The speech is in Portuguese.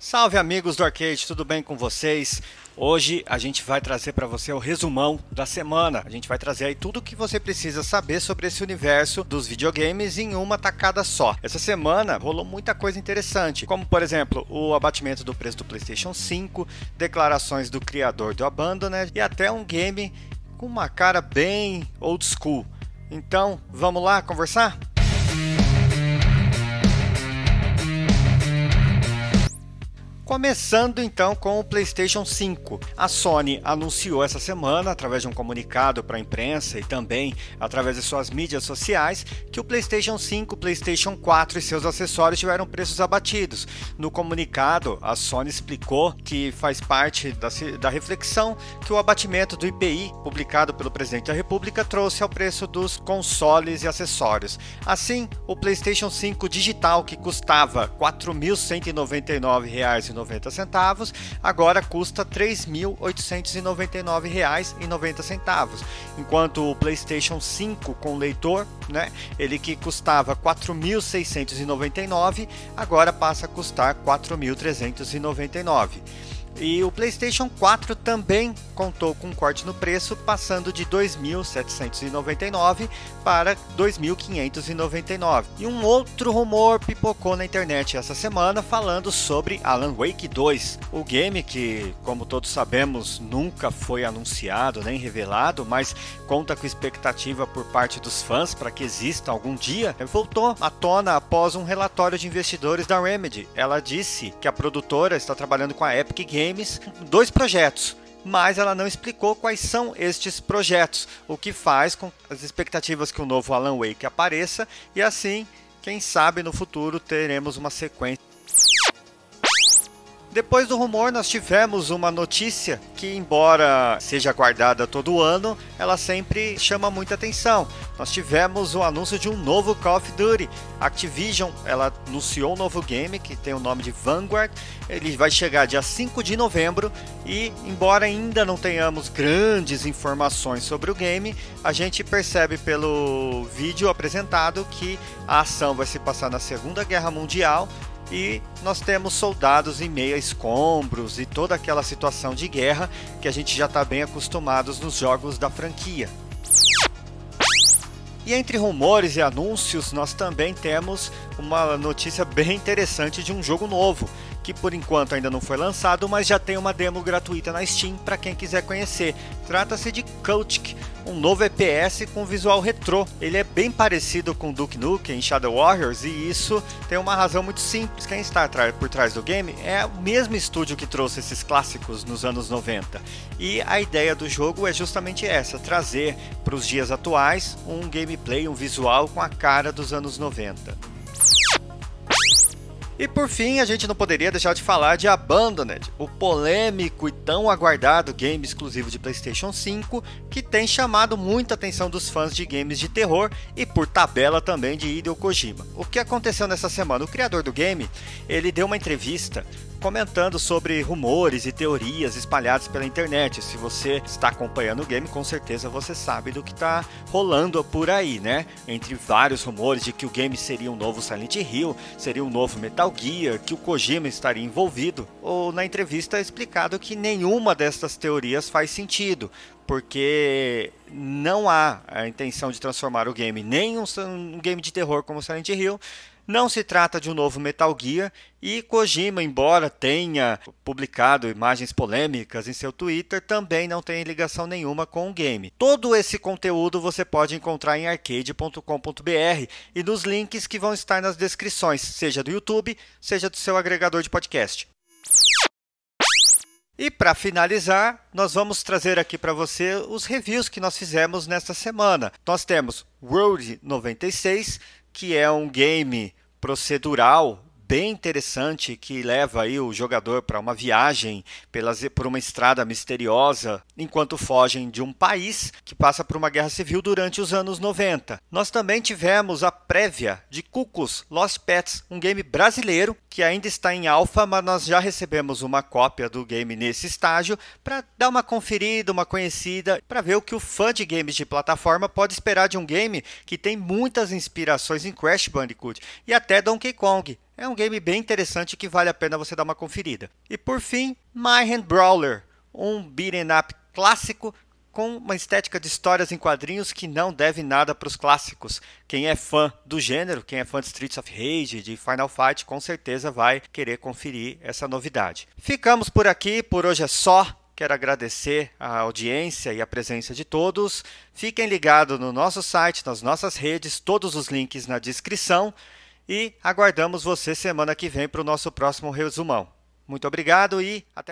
Salve amigos do Arcade, tudo bem com vocês? Hoje a gente vai trazer para você o resumão da semana. A gente vai trazer aí tudo o que você precisa saber sobre esse universo dos videogames em uma tacada só. Essa semana rolou muita coisa interessante, como por exemplo, o abatimento do preço do PlayStation 5, declarações do criador do Abandoned e até um game com uma cara bem old school. Então, vamos lá conversar? Começando então com o PlayStation 5. A Sony anunciou essa semana, através de um comunicado para a imprensa e também através de suas mídias sociais, que o PlayStation 5, PlayStation 4 e seus acessórios tiveram preços abatidos. No comunicado, a Sony explicou que faz parte da, da reflexão que o abatimento do IPI, publicado pelo presidente da República, trouxe ao preço dos consoles e acessórios. Assim, o PlayStation 5 digital, que custava R$ 4.199,90 R$3,90, agora custa R$ 3.899,90, enquanto o PlayStation 5 com leitor, né, ele que custava R$ 4.699, agora passa a custar R$ 4.399. E o PlayStation 4 também contou com um corte no preço, passando de 2.799 para 2.599. E um outro rumor pipocou na internet essa semana falando sobre Alan Wake 2, o game que, como todos sabemos, nunca foi anunciado nem revelado, mas conta com expectativa por parte dos fãs para que exista algum dia, voltou à tona após um relatório de investidores da Remedy. Ela disse que a produtora está trabalhando com a Epic Games Games dois projetos, mas ela não explicou quais são estes projetos, o que faz com as expectativas que o novo Alan Wake apareça e assim, quem sabe no futuro teremos uma sequência. Depois do rumor, nós tivemos uma notícia que, embora seja guardada todo ano, ela sempre chama muita atenção. Nós tivemos o anúncio de um novo Call of Duty. Activision, ela anunciou um novo game que tem o nome de Vanguard. Ele vai chegar dia 5 de novembro e, embora ainda não tenhamos grandes informações sobre o game, a gente percebe pelo vídeo apresentado que a ação vai se passar na Segunda Guerra Mundial e nós temos soldados em meio a escombros e toda aquela situação de guerra que a gente já está bem acostumados nos jogos da franquia. E entre rumores e anúncios, nós também temos uma notícia bem interessante de um jogo novo, que por enquanto ainda não foi lançado, mas já tem uma demo gratuita na Steam para quem quiser conhecer. Trata-se de Cultic, um novo EPS com visual retrô. Ele é bem parecido com Duke Nukem em Shadow Warriors e isso tem uma razão muito simples. Quem está por trás do game é o mesmo estúdio que trouxe esses clássicos nos anos 90. E a ideia do jogo é justamente essa: trazer para os dias atuais um gameplay, um visual com a cara dos anos 90. E por fim, a gente não poderia deixar de falar de Abandoned, o polêmico e tão aguardado game exclusivo de PlayStation 5 que tem chamado muita atenção dos fãs de games de terror e por tabela também de Hideo Kojima. O que aconteceu nessa semana? O criador do game, ele deu uma entrevista comentando sobre rumores e teorias espalhadas pela internet. Se você está acompanhando o game, com certeza você sabe do que está rolando por aí, né? Entre vários rumores de que o game seria um novo Silent Hill, seria um novo Metal Gear, que o Kojima estaria envolvido. Ou na entrevista é explicado que nenhuma destas teorias faz sentido, porque não há a intenção de transformar o game nem um, um game de terror como Silent Hill não se trata de um novo Metal Gear e Kojima, embora tenha publicado imagens polêmicas em seu Twitter, também não tem ligação nenhuma com o game. Todo esse conteúdo você pode encontrar em arcade.com.br e nos links que vão estar nas descrições, seja do YouTube, seja do seu agregador de podcast. E para finalizar, nós vamos trazer aqui para você os reviews que nós fizemos nesta semana. Nós temos World 96, que é um game procedural bem interessante que leva aí o jogador para uma viagem pelas, por uma estrada misteriosa enquanto fogem de um país que passa por uma guerra civil durante os anos 90. Nós também tivemos a prévia de Cucos Lost Pets, um game brasileiro que ainda está em alfa, mas nós já recebemos uma cópia do game nesse estágio para dar uma conferida, uma conhecida, para ver o que o fã de games de plataforma pode esperar de um game que tem muitas inspirações em Crash Bandicoot e até Donkey Kong. É um game bem interessante que vale a pena você dar uma conferida. E por fim, My Hand Brawler, um beat'em up clássico com uma estética de histórias em quadrinhos que não deve nada para os clássicos. Quem é fã do gênero, quem é fã de Streets of Rage, de Final Fight, com certeza vai querer conferir essa novidade. Ficamos por aqui, por hoje é só. Quero agradecer a audiência e a presença de todos. Fiquem ligados no nosso site, nas nossas redes, todos os links na descrição. E aguardamos você semana que vem para o nosso próximo resumão. Muito obrigado e até